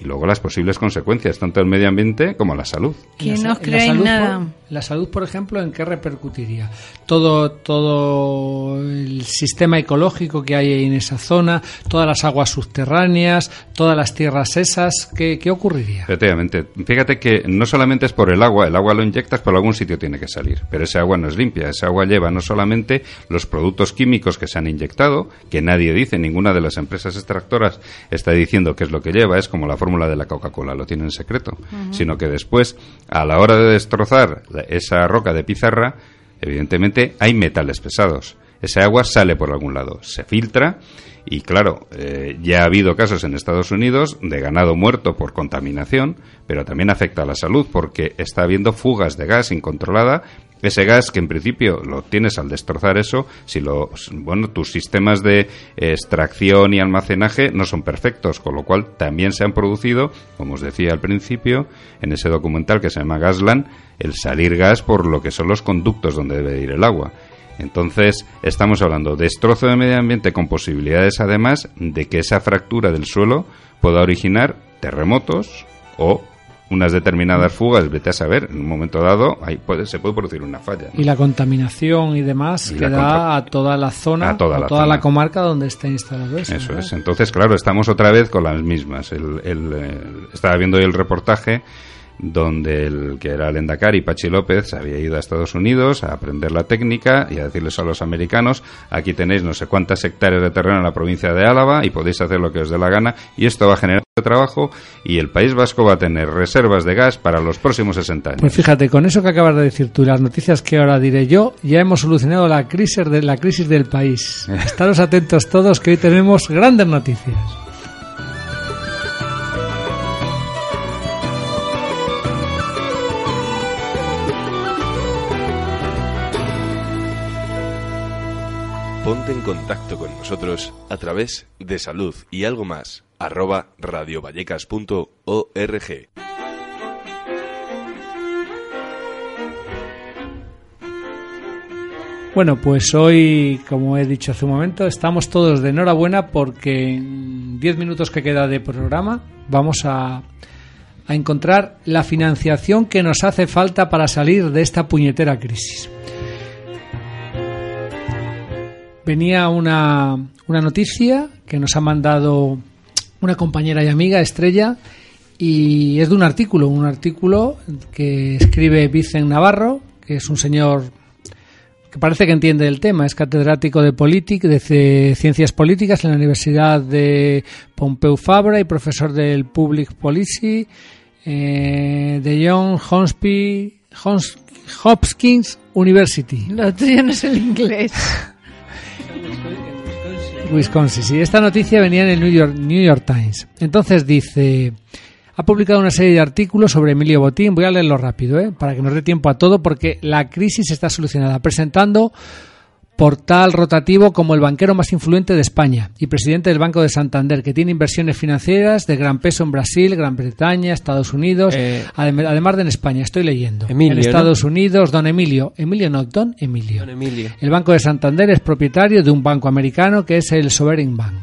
y luego las posibles consecuencias, tanto el medio ambiente como la salud. Que no cree nada. la salud, por ejemplo, ¿en qué repercutiría? Todo, todo el sistema ecológico que hay en esa zona, todas las aguas subterráneas, todas las tierras esas, ¿qué, qué ocurriría? Efectivamente. Fíjate que no solamente es por el agua, el agua lo inyectas, por algún sitio tiene que salir. Pero ese agua no es limpia, ese agua lleva no solamente los productos químicos que se han inyectado, que nadie dice, ninguna de las empresas extractoras está diciendo qué es lo que lleva, es como la fórmula de la Coca-Cola, lo tiene en secreto, sino que después, a la hora de destrozar esa roca de pizarra, evidentemente hay metales pesados. Ese agua sale por algún lado, se filtra y claro, eh, ya ha habido casos en Estados Unidos de ganado muerto por contaminación, pero también afecta a la salud porque está habiendo fugas de gas incontrolada ese gas que en principio lo tienes al destrozar eso, si los bueno, tus sistemas de extracción y almacenaje no son perfectos, con lo cual también se han producido, como os decía al principio, en ese documental que se llama Gasland, el salir gas por lo que son los conductos donde debe ir el agua. Entonces, estamos hablando de destrozo de medio ambiente con posibilidades además de que esa fractura del suelo pueda originar terremotos o unas determinadas fugas, vete a saber, en un momento dado ahí puede, se puede producir una falla. Y la contaminación y demás que da a toda la zona, a toda, la, comarca donde está instalado eso. Eso es. Entonces, claro, estamos otra vez con las mismas. El, el, estaba viendo hoy el reportaje donde el que era el Endacari, Pachi López, había ido a Estados Unidos a aprender la técnica y a decirles a los americanos, aquí tenéis no sé cuántas hectáreas de terreno en la provincia de Álava y podéis hacer lo que os dé la gana y esto va a generar trabajo y el País Vasco va a tener reservas de gas para los próximos 60 años. Pues fíjate, con eso que acabas de decir tú y las noticias que ahora diré yo, ya hemos solucionado la crisis, de, la crisis del país. Estaros atentos todos que hoy tenemos grandes noticias. Ponte en contacto con nosotros a través de salud y algo más arroba radiovallecas.org. Bueno, pues hoy, como he dicho hace un momento, estamos todos de enhorabuena porque en 10 minutos que queda de programa vamos a, a encontrar la financiación que nos hace falta para salir de esta puñetera crisis. Venía una, una noticia que nos ha mandado una compañera y amiga, Estrella, y es de un artículo, un artículo que escribe Vicen Navarro, que es un señor que parece que entiende el tema, es catedrático de, de Ciencias Políticas en la Universidad de Pompeu Fabra y profesor del Public Policy eh, de John Hopkins University. Lo tuyo no es el inglés. Wisconsin. Sí, esta noticia venía en el New York, Times. Entonces dice, ha publicado una serie de artículos sobre Emilio Botín. Voy a leerlo rápido, ¿eh? para que nos dé tiempo a todo, porque la crisis está solucionada. Presentando portal rotativo como el banquero más influente de España y presidente del Banco de Santander, que tiene inversiones financieras de gran peso en Brasil, Gran Bretaña, Estados Unidos, Eh, adem- además de en España. Estoy leyendo. Emilio, en ¿no? Estados Unidos, don Emilio. Emilio no, don Emilio. Don Emilio. El Banco de Santander es propietario de un banco americano que es el Sovereign Bank.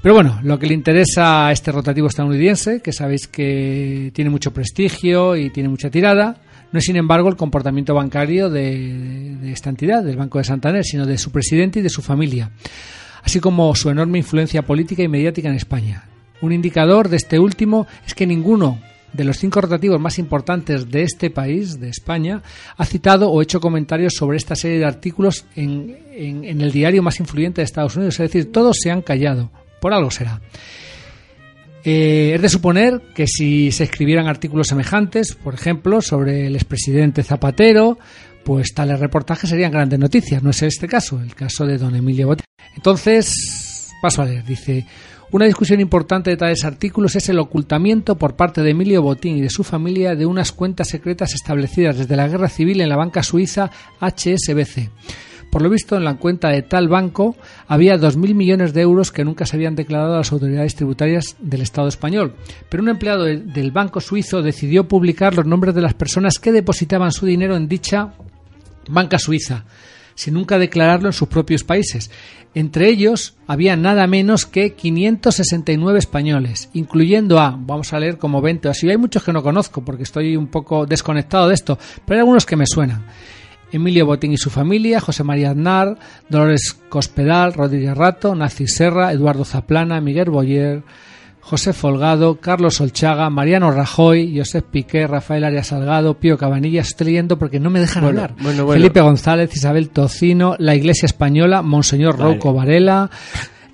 Pero bueno, lo que le interesa a este rotativo estadounidense, que sabéis que tiene mucho prestigio y tiene mucha tirada, no es sin embargo el comportamiento bancario de, esta entidad, del Banco de Santander, sino de su presidente y de su familia, así como su enorme influencia política y mediática en España. Un indicador de este último es que ninguno de los cinco rotativos más importantes de este país, de España, ha citado o hecho comentarios sobre esta serie de artículos en, en- en el diario más influyente de Estados Unidos. Es decir, todos se han callado. Por algo será. Eh, es de suponer que si se escribieran artículos semejantes, por ejemplo, sobre el expresidente Zapatero, pues tales reportajes serían grandes noticias. No es este caso, el caso de don Emilio Botín. Entonces, paso a leer. Dice, una discusión importante de tales artículos es el ocultamiento por parte de Emilio Botín y de su familia de unas cuentas secretas establecidas desde la guerra civil en la banca suiza HSBC. Por lo visto, en la cuenta de tal banco había 2.000 millones de euros que nunca se habían declarado a las autoridades tributarias del Estado español. Pero un empleado de- del banco suizo decidió publicar los nombres de las personas que depositaban su dinero en dicha banca suiza, sin nunca declararlo en sus propios países. Entre ellos había nada menos que 569 españoles, incluyendo a, vamos a leer como 20 o así. Hay muchos que no conozco porque estoy un poco desconectado de esto, pero hay algunos que me suenan. Emilio Botín y su familia, José María Aznar, Dolores Cospedal, Rodríguez Rato, Nazi Serra, Eduardo Zaplana, Miguel Boyer, José Folgado, Carlos Solchaga, Mariano Rajoy, Josep Piqué, Rafael Arias Salgado, Pío Cabanillas. Estoy leyendo porque no me dejan Bueno, hablar. bueno, bueno. Felipe González, Isabel Tocino, la Iglesia Española, Monseñor Vale. Rouco Varela,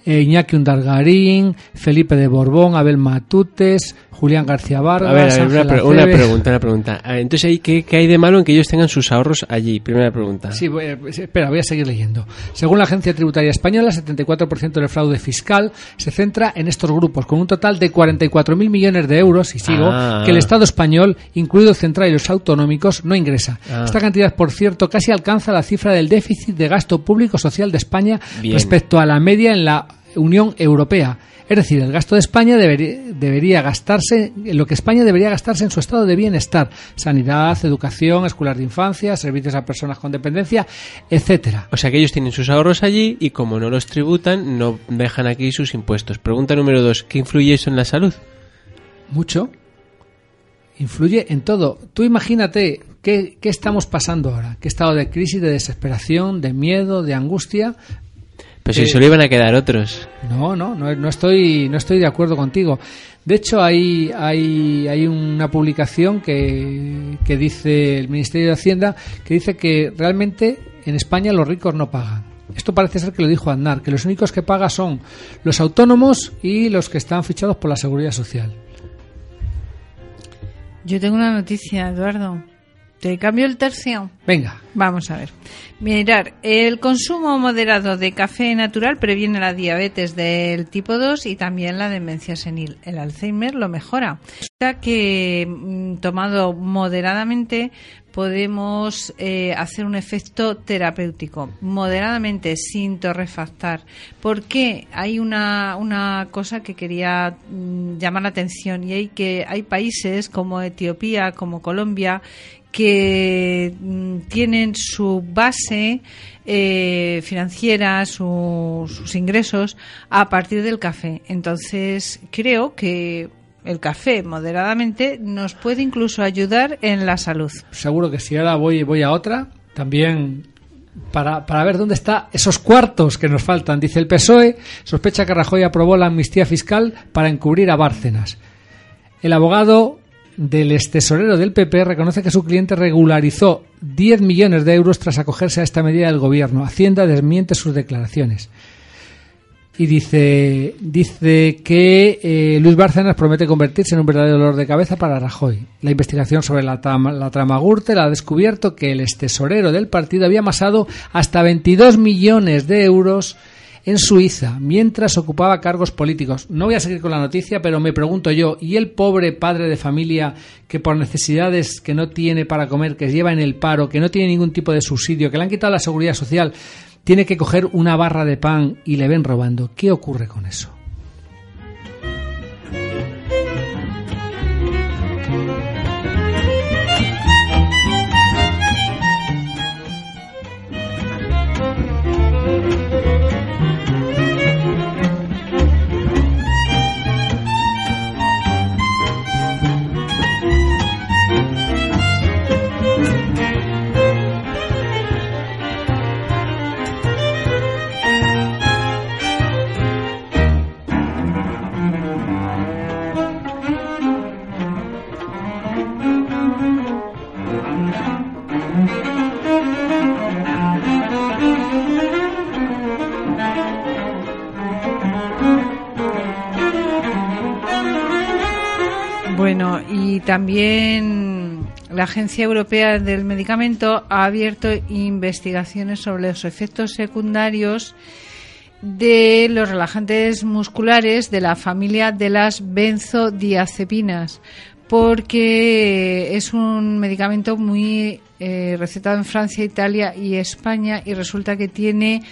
Iñaki Undargarín, Felipe de Borbón, Abel Matutes, Julián García Vargas, A ver, a ver, una, pre- pregunta, una pregunta. Ah, Entonces, ¿ahí ¿qué, ¿qué hay de malo en que ellos tengan sus ahorros allí? Primera pregunta. Sí, voy a- espera, voy a seguir leyendo. Según la Agencia Tributaria Española, el 74% del fraude fiscal se centra en estos grupos, con un total de 44.000 millones de euros, y sigo, Ah. que el Estado español, incluido el central y los autonómicos, no ingresa. Ah. Esta cantidad, por cierto, casi alcanza la cifra del déficit de gasto público social de España Bien. respecto a la media en la Unión Europea. Es decir, el gasto de España debería, debería gastarse, lo que España debería gastarse en su estado de bienestar, sanidad, educación, escuelas de infancia, servicios a personas con dependencia, etcétera. O sea que ellos tienen sus ahorros allí y como no los tributan, no dejan aquí sus impuestos. Pregunta número dos, ¿qué influye eso en la salud? Mucho. Influye en todo. Tú imagínate qué, qué estamos pasando ahora, qué estado de crisis, de desesperación, de miedo, de angustia. Pero si Eh, solo iban a quedar otros. No, no, no, no estoy, no estoy de acuerdo contigo. De hecho, hay, hay, hay una publicación que, que dice el Ministerio de Hacienda que dice que realmente en España los ricos no pagan. Esto parece ser que lo dijo Aznar, que los únicos que pagan son los autónomos y los que están fichados por la Seguridad Social. Yo tengo una noticia, Eduardo. ¿Te cambio el tercio? Venga, Vamos a ver. Mirar, el consumo moderado de café natural previene la diabetes del tipo 2 y también la demencia senil. El Alzheimer lo mejora. Resulta que mm, tomado moderadamente podemos eh, hacer un efecto terapéutico, moderadamente, sin torrefactar. ¿Por qué? Hay una, una cosa que quería mm, llamar la atención y hay que hay países como Etiopía, como Colombia, que mm, tienen su base eh, financiera, su- sus ingresos a partir del café. Entonces, creo que el café moderadamente nos puede incluso ayudar en la salud. seguro que si ahora voy, voy a otra, también para, para ver dónde está esos cuartos que nos faltan. Dice el PSOE, sospecha que Rajoy aprobó la amnistía fiscal para encubrir a Bárcenas. El abogado del extesorero del PP reconoce que su cliente regularizó 10 millones de euros tras acogerse a esta medida del gobierno. Hacienda desmiente sus declaraciones. Y dice, dice que eh, Luis Bárcenas promete convertirse en un verdadero dolor de cabeza para Rajoy. La investigación sobre la trama, la trama ha descubierto que el extesorero del partido había amasado hasta 22 millones de euros en Suiza mientras ocupaba cargos políticos. No voy a seguir con la noticia, pero me pregunto yo, ¿y el pobre padre de familia que por necesidades que no tiene para comer, que lleva en el paro, que no tiene ningún tipo de subsidio, que le han quitado la seguridad social, tiene que coger una barra de pan y le ven robando? ¿Qué ocurre con eso? También la Agencia Europea del Medicamento ha abierto investigaciones sobre los efectos secundarios de los relajantes musculares de la familia de las benzodiazepinas, porque es un medicamento muy eh, recetado en Francia, Italia y España y resulta que tiene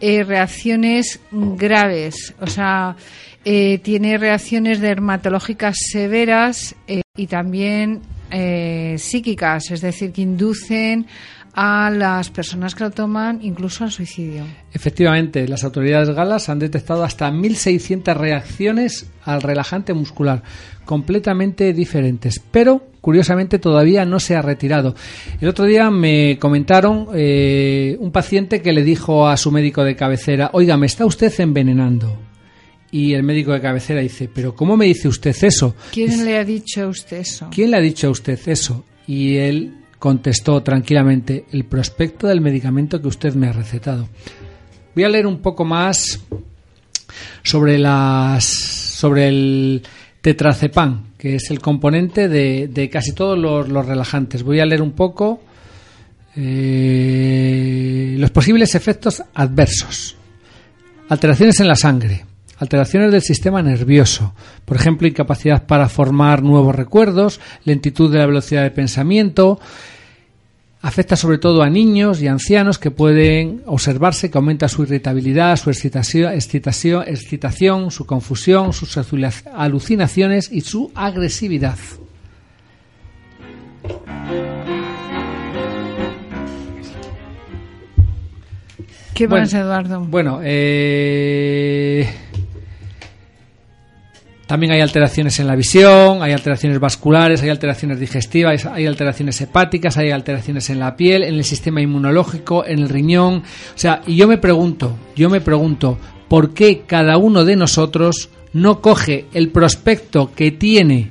eh, reacciones graves, o sea, eh, tiene reacciones dermatológicas severas y también eh, psíquicas, es decir, que inducen a las personas que lo toman incluso al suicidio. Efectivamente, las autoridades galas han detectado hasta 1.600 reacciones al relajante muscular, completamente diferentes, pero curiosamente todavía no se ha retirado. El otro día me comentaron eh, un paciente que le dijo a su médico de cabecera, oiga, me está usted envenenando. Y el médico de cabecera dice, pero ¿cómo me dice usted eso? ¿Quién le ha dicho a usted eso? ¿Quién le ha dicho a usted eso? Y él contestó tranquilamente, el prospecto del medicamento que usted me ha recetado. Voy a leer un poco más sobre las sobre el tetracepan, que es el componente de, de casi todos los, los, relajantes. Voy a leer un poco eh, los posibles efectos adversos. Alteraciones en la sangre, alteraciones del sistema nervioso, por ejemplo, incapacidad para formar nuevos recuerdos, lentitud de la velocidad de pensamiento, afecta sobre todo a niños y ancianos que pueden observarse que aumenta su irritabilidad, su excitación, excitación, excitación su confusión, sus alucinaciones y su agresividad. ¿Qué bueno, más, Eduardo? Bueno, eh, también hay alteraciones en la visión, hay alteraciones vasculares, hay alteraciones digestivas, hay alteraciones hepáticas, hay alteraciones en la piel, en el sistema inmunológico, en el riñón. O sea, y yo me pregunto, yo me pregunto, ¿por qué cada uno de nosotros no coge el prospecto que tiene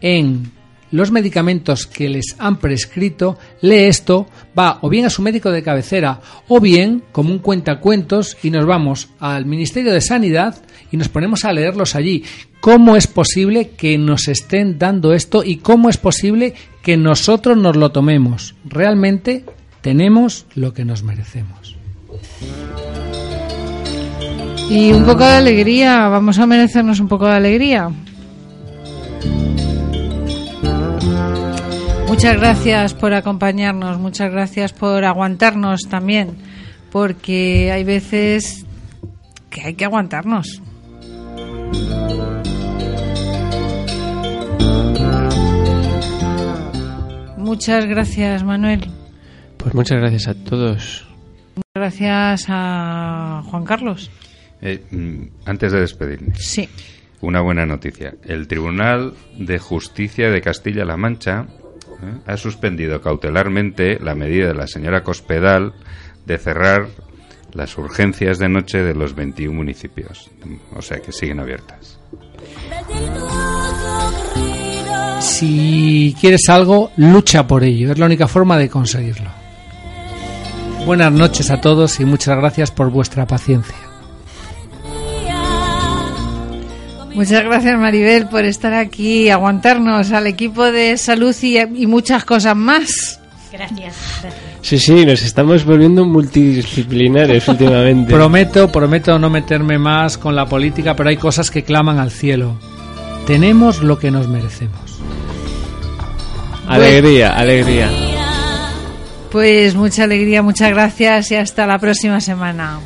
en los medicamentos que les han prescrito, lee esto, va o bien a su médico de cabecera o bien como un cuentacuentos y nos vamos al Ministerio de Sanidad y nos ponemos a leerlos allí. ¿Cómo es posible que nos estén dando esto y cómo es posible que nosotros nos lo tomemos? Realmente tenemos lo que nos merecemos. Y un poco de alegría, vamos a merecernos un poco de alegría. Muchas gracias por acompañarnos, muchas gracias por aguantarnos también, porque hay veces que hay que aguantarnos. Muchas gracias, Manuel. Pues muchas gracias a todos. Gracias a Juan Carlos. Eh, antes de despedirme. Sí. Una buena noticia. El Tribunal de Justicia de Castilla-La Mancha ¿eh? ha suspendido cautelarmente la medida de la señora Cospedal de cerrar las urgencias de noche de los 21 municipios. O sea que siguen abiertas. Si quieres algo, lucha por ello. Es la única forma de conseguirlo. Buenas noches a todos y muchas gracias por vuestra paciencia. Muchas gracias Maribel por estar aquí, aguantarnos al equipo de salud y, y muchas cosas más. Gracias, gracias. Sí, sí, nos estamos volviendo multidisciplinares últimamente. Prometo, prometo no meterme más con la política, pero hay cosas que claman al cielo. Tenemos lo que nos merecemos. Alegría, alegría. Pues mucha alegría, muchas gracias y hasta la próxima semana.